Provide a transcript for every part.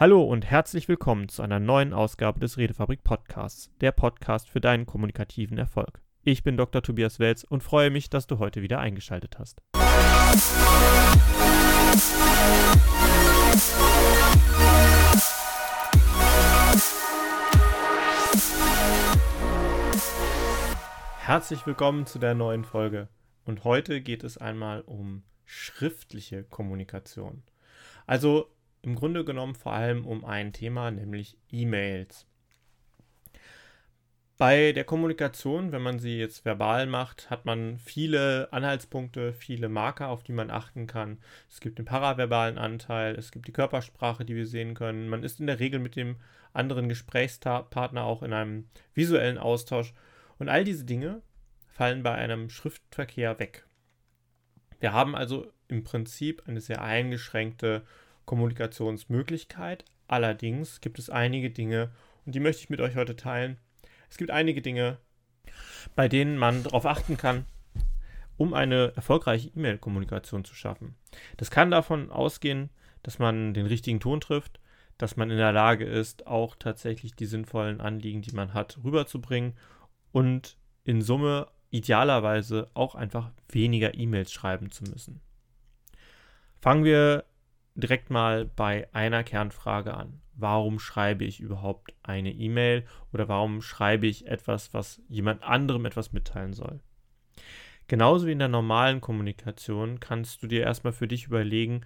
Hallo und herzlich willkommen zu einer neuen Ausgabe des Redefabrik Podcasts, der Podcast für deinen kommunikativen Erfolg. Ich bin Dr. Tobias Welz und freue mich, dass du heute wieder eingeschaltet hast. Herzlich willkommen zu der neuen Folge. Und heute geht es einmal um schriftliche Kommunikation. Also im Grunde genommen vor allem um ein Thema, nämlich E-Mails. Bei der Kommunikation, wenn man sie jetzt verbal macht, hat man viele Anhaltspunkte, viele Marker, auf die man achten kann. Es gibt den paraverbalen Anteil, es gibt die Körpersprache, die wir sehen können. Man ist in der Regel mit dem anderen Gesprächspartner auch in einem visuellen Austausch. Und all diese Dinge fallen bei einem Schriftverkehr weg. Wir haben also im Prinzip eine sehr eingeschränkte Kommunikationsmöglichkeit. Allerdings gibt es einige Dinge, und die möchte ich mit euch heute teilen. Es gibt einige Dinge, bei denen man darauf achten kann, um eine erfolgreiche E-Mail-Kommunikation zu schaffen. Das kann davon ausgehen, dass man den richtigen Ton trifft, dass man in der Lage ist, auch tatsächlich die sinnvollen Anliegen, die man hat, rüberzubringen und in Summe idealerweise auch einfach weniger E-Mails schreiben zu müssen. Fangen wir direkt mal bei einer Kernfrage an. Warum schreibe ich überhaupt eine E-Mail oder warum schreibe ich etwas, was jemand anderem etwas mitteilen soll? Genauso wie in der normalen Kommunikation kannst du dir erstmal für dich überlegen,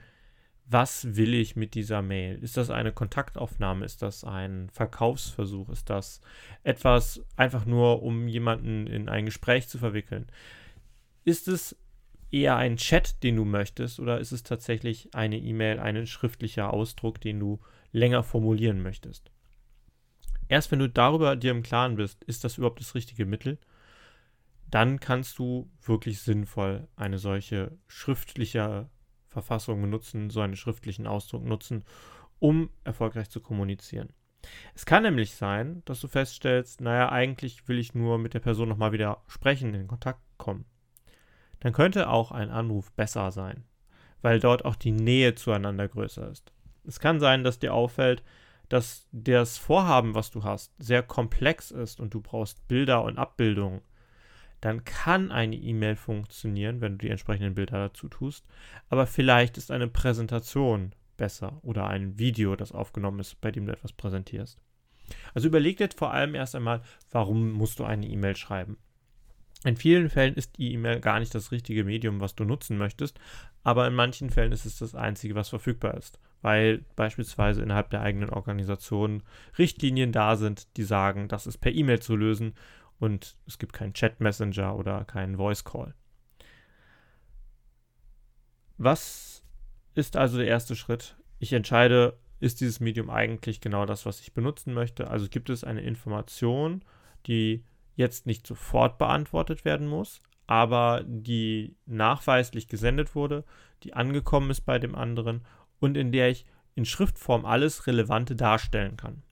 was will ich mit dieser Mail? Ist das eine Kontaktaufnahme? Ist das ein Verkaufsversuch? Ist das etwas einfach nur, um jemanden in ein Gespräch zu verwickeln? Ist es eher ein Chat, den du möchtest, oder ist es tatsächlich eine E-Mail, ein schriftlicher Ausdruck, den du länger formulieren möchtest? Erst wenn du darüber dir im Klaren bist, ist das überhaupt das richtige Mittel, dann kannst du wirklich sinnvoll eine solche schriftliche Verfassung benutzen, so einen schriftlichen Ausdruck nutzen, um erfolgreich zu kommunizieren. Es kann nämlich sein, dass du feststellst, naja, eigentlich will ich nur mit der Person nochmal wieder sprechen, in Kontakt kommen dann könnte auch ein Anruf besser sein, weil dort auch die Nähe zueinander größer ist. Es kann sein, dass dir auffällt, dass das Vorhaben, was du hast, sehr komplex ist und du brauchst Bilder und Abbildungen. Dann kann eine E-Mail funktionieren, wenn du die entsprechenden Bilder dazu tust, aber vielleicht ist eine Präsentation besser oder ein Video, das aufgenommen ist, bei dem du etwas präsentierst. Also überleg dir vor allem erst einmal, warum musst du eine E-Mail schreiben? In vielen Fällen ist die E-Mail gar nicht das richtige Medium, was du nutzen möchtest, aber in manchen Fällen ist es das einzige, was verfügbar ist, weil beispielsweise innerhalb der eigenen Organisation Richtlinien da sind, die sagen, das ist per E-Mail zu lösen und es gibt keinen Chat-Messenger oder keinen Voice-Call. Was ist also der erste Schritt? Ich entscheide, ist dieses Medium eigentlich genau das, was ich benutzen möchte? Also gibt es eine Information, die jetzt nicht sofort beantwortet werden muss, aber die nachweislich gesendet wurde, die angekommen ist bei dem anderen und in der ich in Schriftform alles Relevante darstellen kann.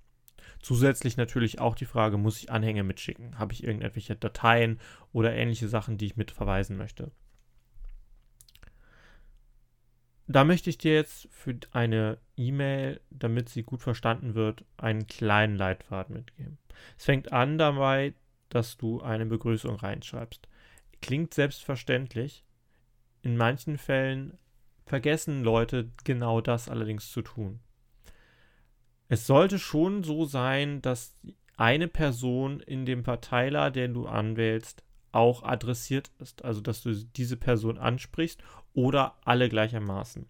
Zusätzlich natürlich auch die Frage, muss ich Anhänge mitschicken? Habe ich irgendwelche Dateien oder ähnliche Sachen, die ich mit verweisen möchte? Da möchte ich dir jetzt für eine E-Mail, damit sie gut verstanden wird, einen kleinen Leitfaden mitgeben. Es fängt an dabei, dass du eine Begrüßung reinschreibst. Klingt selbstverständlich. In manchen Fällen vergessen Leute genau das allerdings zu tun. Es sollte schon so sein, dass eine Person in dem Verteiler, den du anwählst, auch adressiert ist. Also, dass du diese Person ansprichst oder alle gleichermaßen.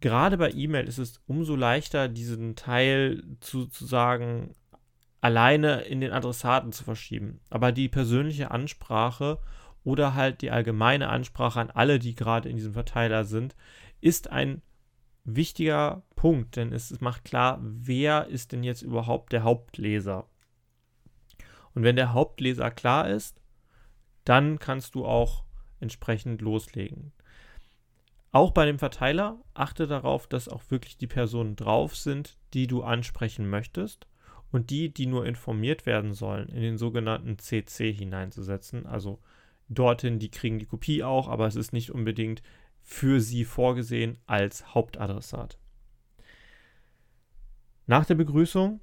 Gerade bei E-Mail ist es umso leichter, diesen Teil zu, zu sagen, alleine in den Adressaten zu verschieben. Aber die persönliche Ansprache oder halt die allgemeine Ansprache an alle, die gerade in diesem Verteiler sind, ist ein wichtiger Punkt, denn es macht klar, wer ist denn jetzt überhaupt der Hauptleser. Und wenn der Hauptleser klar ist, dann kannst du auch entsprechend loslegen. Auch bei dem Verteiler achte darauf, dass auch wirklich die Personen drauf sind, die du ansprechen möchtest und die, die nur informiert werden sollen, in den sogenannten CC hineinzusetzen. Also dorthin, die kriegen die Kopie auch, aber es ist nicht unbedingt für sie vorgesehen als Hauptadressat. Nach der Begrüßung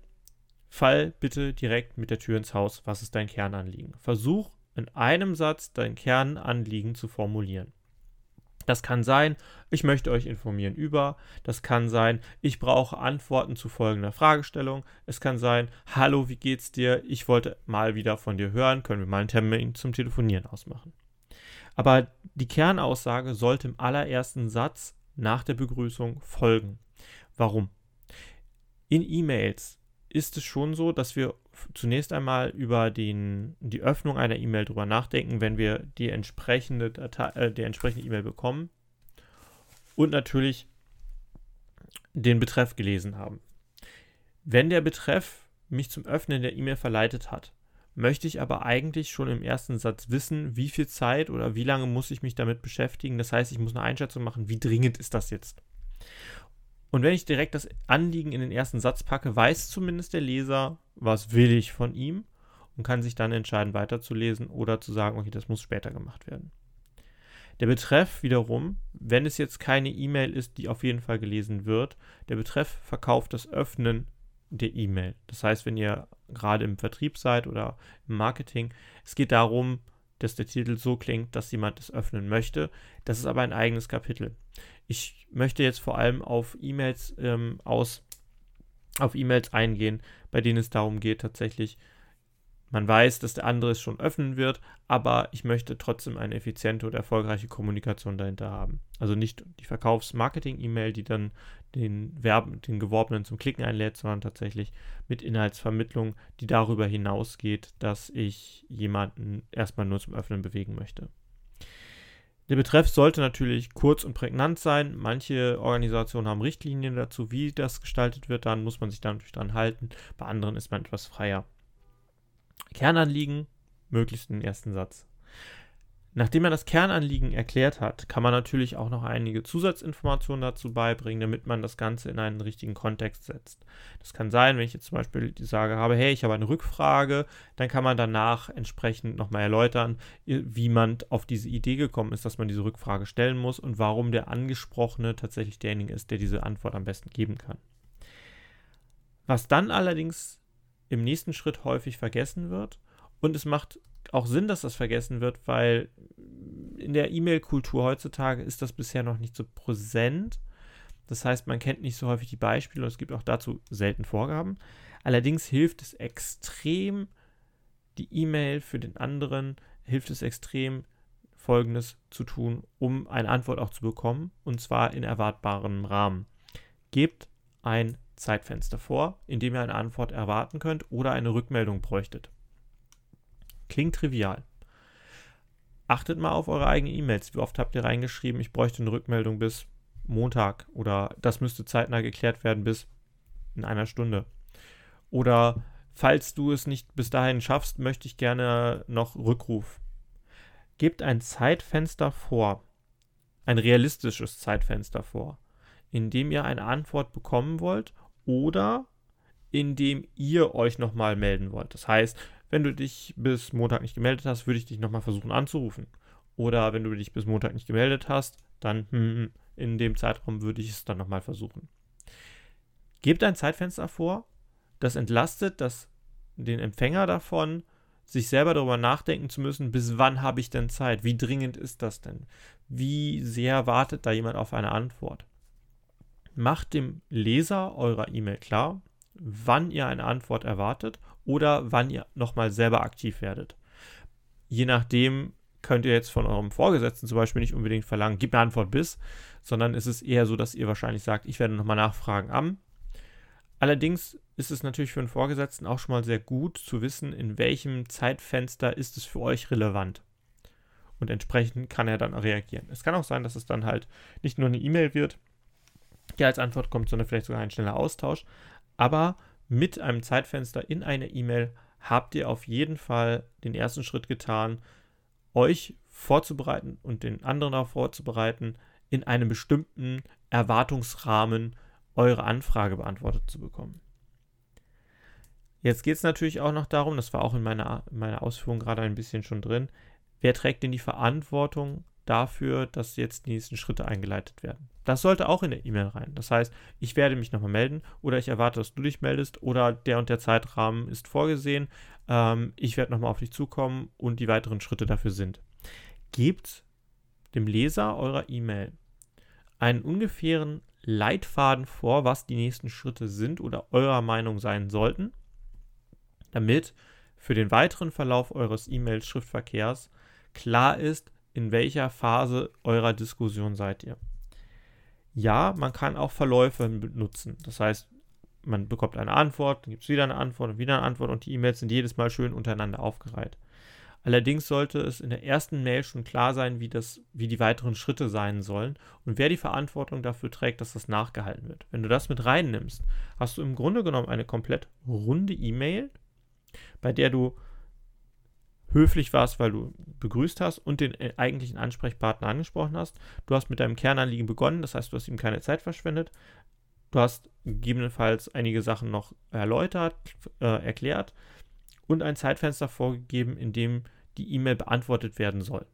fall bitte direkt mit der Tür ins Haus. Was ist dein Kernanliegen? Versuch in einem Satz dein Kernanliegen zu formulieren. Das kann sein, ich möchte euch informieren über. Das kann sein, ich brauche Antworten zu folgender Fragestellung. Es kann sein, hallo, wie geht's dir? Ich wollte mal wieder von dir hören. Können wir mal einen Termin zum Telefonieren ausmachen? Aber die Kernaussage sollte im allerersten Satz nach der Begrüßung folgen. Warum? In E-Mails ist es schon so, dass wir zunächst einmal über den, die Öffnung einer E-Mail drüber nachdenken, wenn wir die entsprechende Datei, äh, die entsprechende E-Mail bekommen und natürlich den Betreff gelesen haben. Wenn der Betreff mich zum Öffnen der E-Mail verleitet hat, möchte ich aber eigentlich schon im ersten Satz wissen, wie viel Zeit oder wie lange muss ich mich damit beschäftigen. Das heißt, ich muss eine Einschätzung machen, wie dringend ist das jetzt. Und wenn ich direkt das Anliegen in den ersten Satz packe, weiß zumindest der Leser, was will ich von ihm und kann sich dann entscheiden, weiterzulesen oder zu sagen, okay, das muss später gemacht werden. Der Betreff wiederum, wenn es jetzt keine E-Mail ist, die auf jeden Fall gelesen wird, der Betreff verkauft das Öffnen der E-Mail. Das heißt, wenn ihr gerade im Vertrieb seid oder im Marketing, es geht darum, dass der Titel so klingt, dass jemand es öffnen möchte. Das ist aber ein eigenes Kapitel. Ich möchte jetzt vor allem auf E-Mails ähm, aus auf E-Mails eingehen, bei denen es darum geht, tatsächlich, man weiß, dass der andere es schon öffnen wird, aber ich möchte trotzdem eine effiziente und erfolgreiche Kommunikation dahinter haben. Also nicht die Verkaufs-Marketing-E-Mail, die dann den, Verben, den Geworbenen zum Klicken einlädt, sondern tatsächlich mit Inhaltsvermittlung, die darüber hinausgeht, dass ich jemanden erstmal nur zum Öffnen bewegen möchte. Der Betreff sollte natürlich kurz und prägnant sein. Manche Organisationen haben Richtlinien dazu, wie das gestaltet wird. Dann muss man sich da natürlich dran halten. Bei anderen ist man etwas freier. Kernanliegen, möglichst den ersten Satz. Nachdem man das Kernanliegen erklärt hat, kann man natürlich auch noch einige Zusatzinformationen dazu beibringen, damit man das Ganze in einen richtigen Kontext setzt. Das kann sein, wenn ich jetzt zum Beispiel die Sage habe, hey, ich habe eine Rückfrage, dann kann man danach entsprechend nochmal erläutern, wie man auf diese Idee gekommen ist, dass man diese Rückfrage stellen muss und warum der Angesprochene tatsächlich derjenige ist, der diese Antwort am besten geben kann. Was dann allerdings im nächsten Schritt häufig vergessen wird, und es macht auch Sinn, dass das vergessen wird, weil in der E-Mail-Kultur heutzutage ist das bisher noch nicht so präsent. Das heißt, man kennt nicht so häufig die Beispiele und es gibt auch dazu selten Vorgaben. Allerdings hilft es extrem, die E-Mail für den anderen, hilft es extrem, Folgendes zu tun, um eine Antwort auch zu bekommen, und zwar in erwartbarem Rahmen. Gebt ein Zeitfenster vor, in dem ihr eine Antwort erwarten könnt oder eine Rückmeldung bräuchtet. Klingt trivial. Achtet mal auf eure eigenen E-Mails. Wie oft habt ihr reingeschrieben, ich bräuchte eine Rückmeldung bis Montag oder das müsste zeitnah geklärt werden bis in einer Stunde. Oder falls du es nicht bis dahin schaffst, möchte ich gerne noch Rückruf. Gebt ein Zeitfenster vor, ein realistisches Zeitfenster vor, in dem ihr eine Antwort bekommen wollt oder in dem ihr euch nochmal melden wollt. Das heißt, wenn du dich bis Montag nicht gemeldet hast, würde ich dich nochmal versuchen anzurufen. Oder wenn du dich bis Montag nicht gemeldet hast, dann hm, in dem Zeitraum würde ich es dann nochmal versuchen. Gebt ein Zeitfenster vor, das entlastet das, den Empfänger davon, sich selber darüber nachdenken zu müssen, bis wann habe ich denn Zeit? Wie dringend ist das denn? Wie sehr wartet da jemand auf eine Antwort? Macht dem Leser eurer E-Mail klar, wann ihr eine Antwort erwartet oder wann ihr nochmal selber aktiv werdet. Je nachdem könnt ihr jetzt von eurem Vorgesetzten zum Beispiel nicht unbedingt verlangen, gib eine Antwort bis, sondern es ist eher so, dass ihr wahrscheinlich sagt, ich werde nochmal nachfragen am. Allerdings ist es natürlich für einen Vorgesetzten auch schon mal sehr gut zu wissen, in welchem Zeitfenster ist es für euch relevant. Und entsprechend kann er dann reagieren. Es kann auch sein, dass es dann halt nicht nur eine E-Mail wird, die als Antwort kommt, sondern vielleicht sogar ein schneller Austausch. Aber mit einem Zeitfenster in einer E-Mail habt ihr auf jeden Fall den ersten Schritt getan, euch vorzubereiten und den anderen auch vorzubereiten, in einem bestimmten Erwartungsrahmen eure Anfrage beantwortet zu bekommen. Jetzt geht es natürlich auch noch darum, das war auch in meiner, in meiner Ausführung gerade ein bisschen schon drin, wer trägt denn die Verantwortung dafür, dass jetzt die nächsten Schritte eingeleitet werden. Das sollte auch in der E-Mail rein. Das heißt, ich werde mich nochmal melden oder ich erwarte, dass du dich meldest oder der und der Zeitrahmen ist vorgesehen. Ähm, ich werde nochmal auf dich zukommen und die weiteren Schritte dafür sind. Gebt dem Leser eurer E-Mail einen ungefähren Leitfaden vor, was die nächsten Schritte sind oder eurer Meinung sein sollten, damit für den weiteren Verlauf eures E-Mail-Schriftverkehrs klar ist, in welcher Phase eurer Diskussion seid ihr. Ja, man kann auch Verläufe benutzen. Das heißt, man bekommt eine Antwort, dann gibt es wieder eine Antwort und wieder eine Antwort und die E-Mails sind jedes Mal schön untereinander aufgereiht. Allerdings sollte es in der ersten Mail schon klar sein, wie, das, wie die weiteren Schritte sein sollen und wer die Verantwortung dafür trägt, dass das nachgehalten wird. Wenn du das mit reinnimmst, hast du im Grunde genommen eine komplett runde E-Mail, bei der du höflich warst, weil du begrüßt hast und den äh, eigentlichen Ansprechpartner angesprochen hast. Du hast mit deinem Kernanliegen begonnen, das heißt, du hast ihm keine Zeit verschwendet. Du hast gegebenenfalls einige Sachen noch erläutert, äh, erklärt und ein Zeitfenster vorgegeben, in dem die E-Mail beantwortet werden soll.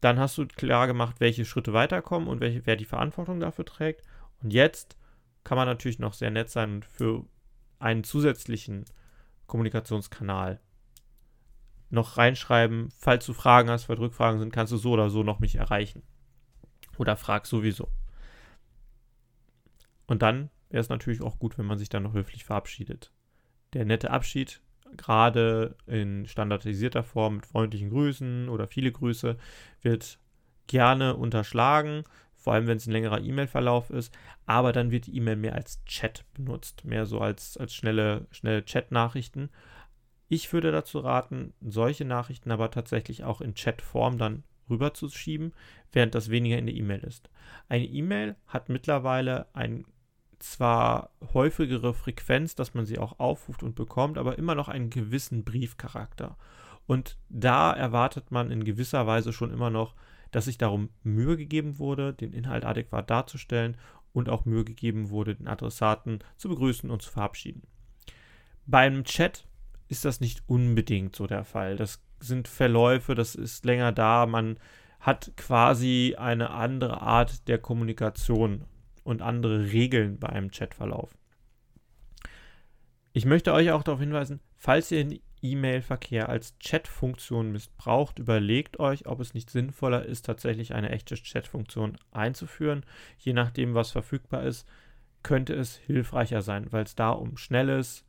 Dann hast du klar gemacht, welche Schritte weiterkommen und welche, wer die Verantwortung dafür trägt. Und jetzt kann man natürlich noch sehr nett sein und für einen zusätzlichen Kommunikationskanal noch reinschreiben, falls du Fragen hast, falls Rückfragen sind, kannst du so oder so noch mich erreichen. Oder frag sowieso. Und dann wäre es natürlich auch gut, wenn man sich dann noch höflich verabschiedet. Der nette Abschied gerade in standardisierter Form mit freundlichen Grüßen oder viele Grüße wird gerne unterschlagen, vor allem wenn es ein längerer E-Mail-Verlauf ist, aber dann wird die E-Mail mehr als Chat benutzt, mehr so als, als schnelle, schnelle Chat-Nachrichten. Ich würde dazu raten, solche Nachrichten aber tatsächlich auch in Chat-Form dann rüberzuschieben, während das weniger in der E-Mail ist. Eine E-Mail hat mittlerweile ein zwar häufigere Frequenz, dass man sie auch aufruft und bekommt, aber immer noch einen gewissen Briefcharakter. Und da erwartet man in gewisser Weise schon immer noch, dass sich darum Mühe gegeben wurde, den Inhalt adäquat darzustellen und auch Mühe gegeben wurde, den Adressaten zu begrüßen und zu verabschieden. Beim Chat ist das nicht unbedingt so der Fall. Das sind Verläufe, das ist länger da, man hat quasi eine andere Art der Kommunikation und andere Regeln bei einem Chatverlauf. Ich möchte euch auch darauf hinweisen, falls ihr den E-Mail-Verkehr als Chat-Funktion missbraucht, überlegt euch, ob es nicht sinnvoller ist, tatsächlich eine echte Chat-Funktion einzuführen. Je nachdem, was verfügbar ist, könnte es hilfreicher sein, weil es da um schnelles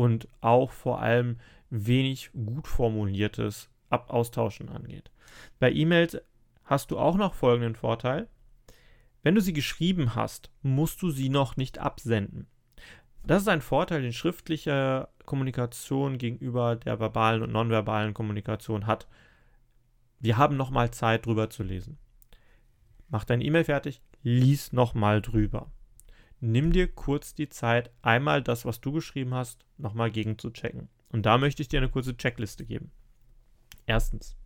und auch vor allem wenig gut formuliertes Ab Austauschen angeht. Bei E-Mails hast du auch noch folgenden Vorteil. Wenn du sie geschrieben hast, musst du sie noch nicht absenden. Das ist ein Vorteil, den schriftliche Kommunikation gegenüber der verbalen und nonverbalen Kommunikation hat. Wir haben nochmal Zeit, drüber zu lesen. Mach deine E-Mail fertig, lies nochmal drüber. Nimm dir kurz die Zeit, einmal das, was du geschrieben hast, nochmal gegen zu checken. Und da möchte ich dir eine kurze Checkliste geben. Erstens.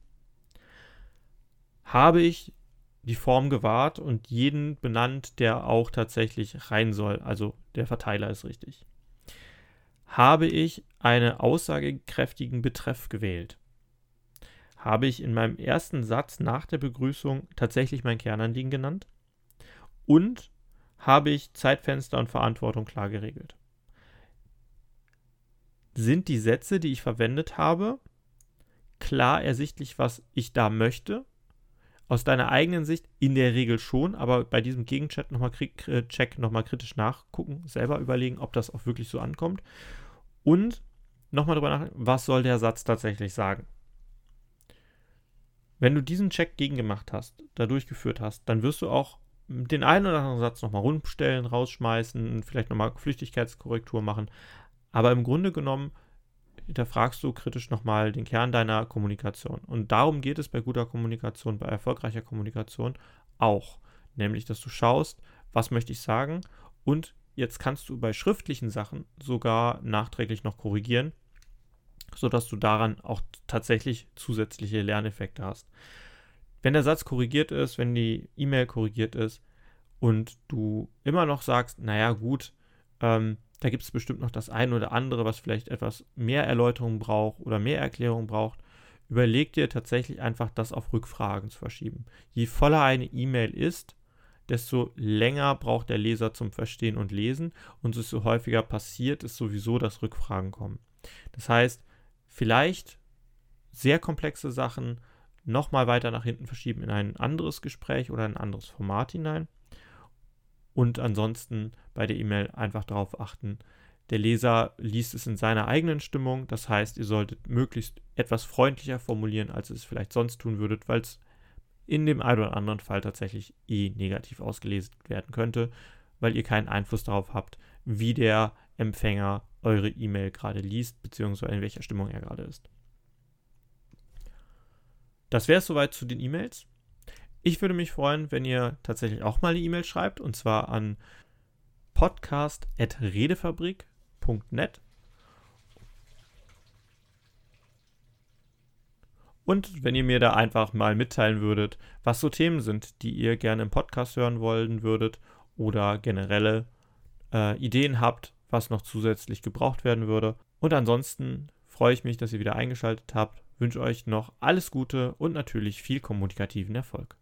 Habe ich die Form gewahrt und jeden benannt, der auch tatsächlich rein soll. Also der Verteiler ist richtig. Habe ich einen aussagekräftigen Betreff gewählt? Habe ich in meinem ersten Satz nach der Begrüßung tatsächlich mein Kernanliegen genannt? Und habe ich Zeitfenster und Verantwortung klar geregelt? Sind die Sätze, die ich verwendet habe, klar ersichtlich, was ich da möchte? Aus deiner eigenen Sicht in der Regel schon, aber bei diesem Gegencheck nochmal äh, Check nochmal kritisch nachgucken, selber überlegen, ob das auch wirklich so ankommt. Und nochmal drüber nachdenken, was soll der Satz tatsächlich sagen? Wenn du diesen Check gegengemacht hast, da durchgeführt hast, dann wirst du auch den einen oder anderen Satz nochmal rundstellen, rausschmeißen, vielleicht nochmal Flüchtigkeitskorrektur machen. Aber im Grunde genommen hinterfragst du kritisch nochmal den Kern deiner Kommunikation. Und darum geht es bei guter Kommunikation, bei erfolgreicher Kommunikation auch. Nämlich, dass du schaust, was möchte ich sagen und jetzt kannst du bei schriftlichen Sachen sogar nachträglich noch korrigieren, sodass du daran auch tatsächlich zusätzliche Lerneffekte hast. Wenn der Satz korrigiert ist, wenn die E-Mail korrigiert ist und du immer noch sagst, naja gut, ähm, da gibt es bestimmt noch das eine oder andere, was vielleicht etwas mehr Erläuterung braucht oder mehr Erklärung braucht. überleg dir tatsächlich einfach das auf Rückfragen zu verschieben. Je voller eine E-Mail ist, desto länger braucht der Leser zum Verstehen und Lesen und desto häufiger passiert es sowieso, dass Rückfragen kommen. Das heißt, vielleicht sehr komplexe Sachen nochmal weiter nach hinten verschieben in ein anderes Gespräch oder ein anderes Format hinein. Und ansonsten bei der E-Mail einfach darauf achten, der Leser liest es in seiner eigenen Stimmung. Das heißt, ihr solltet möglichst etwas freundlicher formulieren, als ihr es vielleicht sonst tun würdet, weil es in dem einen oder anderen Fall tatsächlich eh negativ ausgelesen werden könnte, weil ihr keinen Einfluss darauf habt, wie der Empfänger eure E-Mail gerade liest, beziehungsweise in welcher Stimmung er gerade ist. Das wäre es soweit zu den E-Mails. Ich würde mich freuen, wenn ihr tatsächlich auch mal eine E-Mail schreibt, und zwar an podcast.redefabrik.net Und wenn ihr mir da einfach mal mitteilen würdet, was so Themen sind, die ihr gerne im Podcast hören wollen würdet oder generelle äh, Ideen habt, was noch zusätzlich gebraucht werden würde. Und ansonsten freue ich mich, dass ihr wieder eingeschaltet habt, wünsche euch noch alles Gute und natürlich viel kommunikativen Erfolg.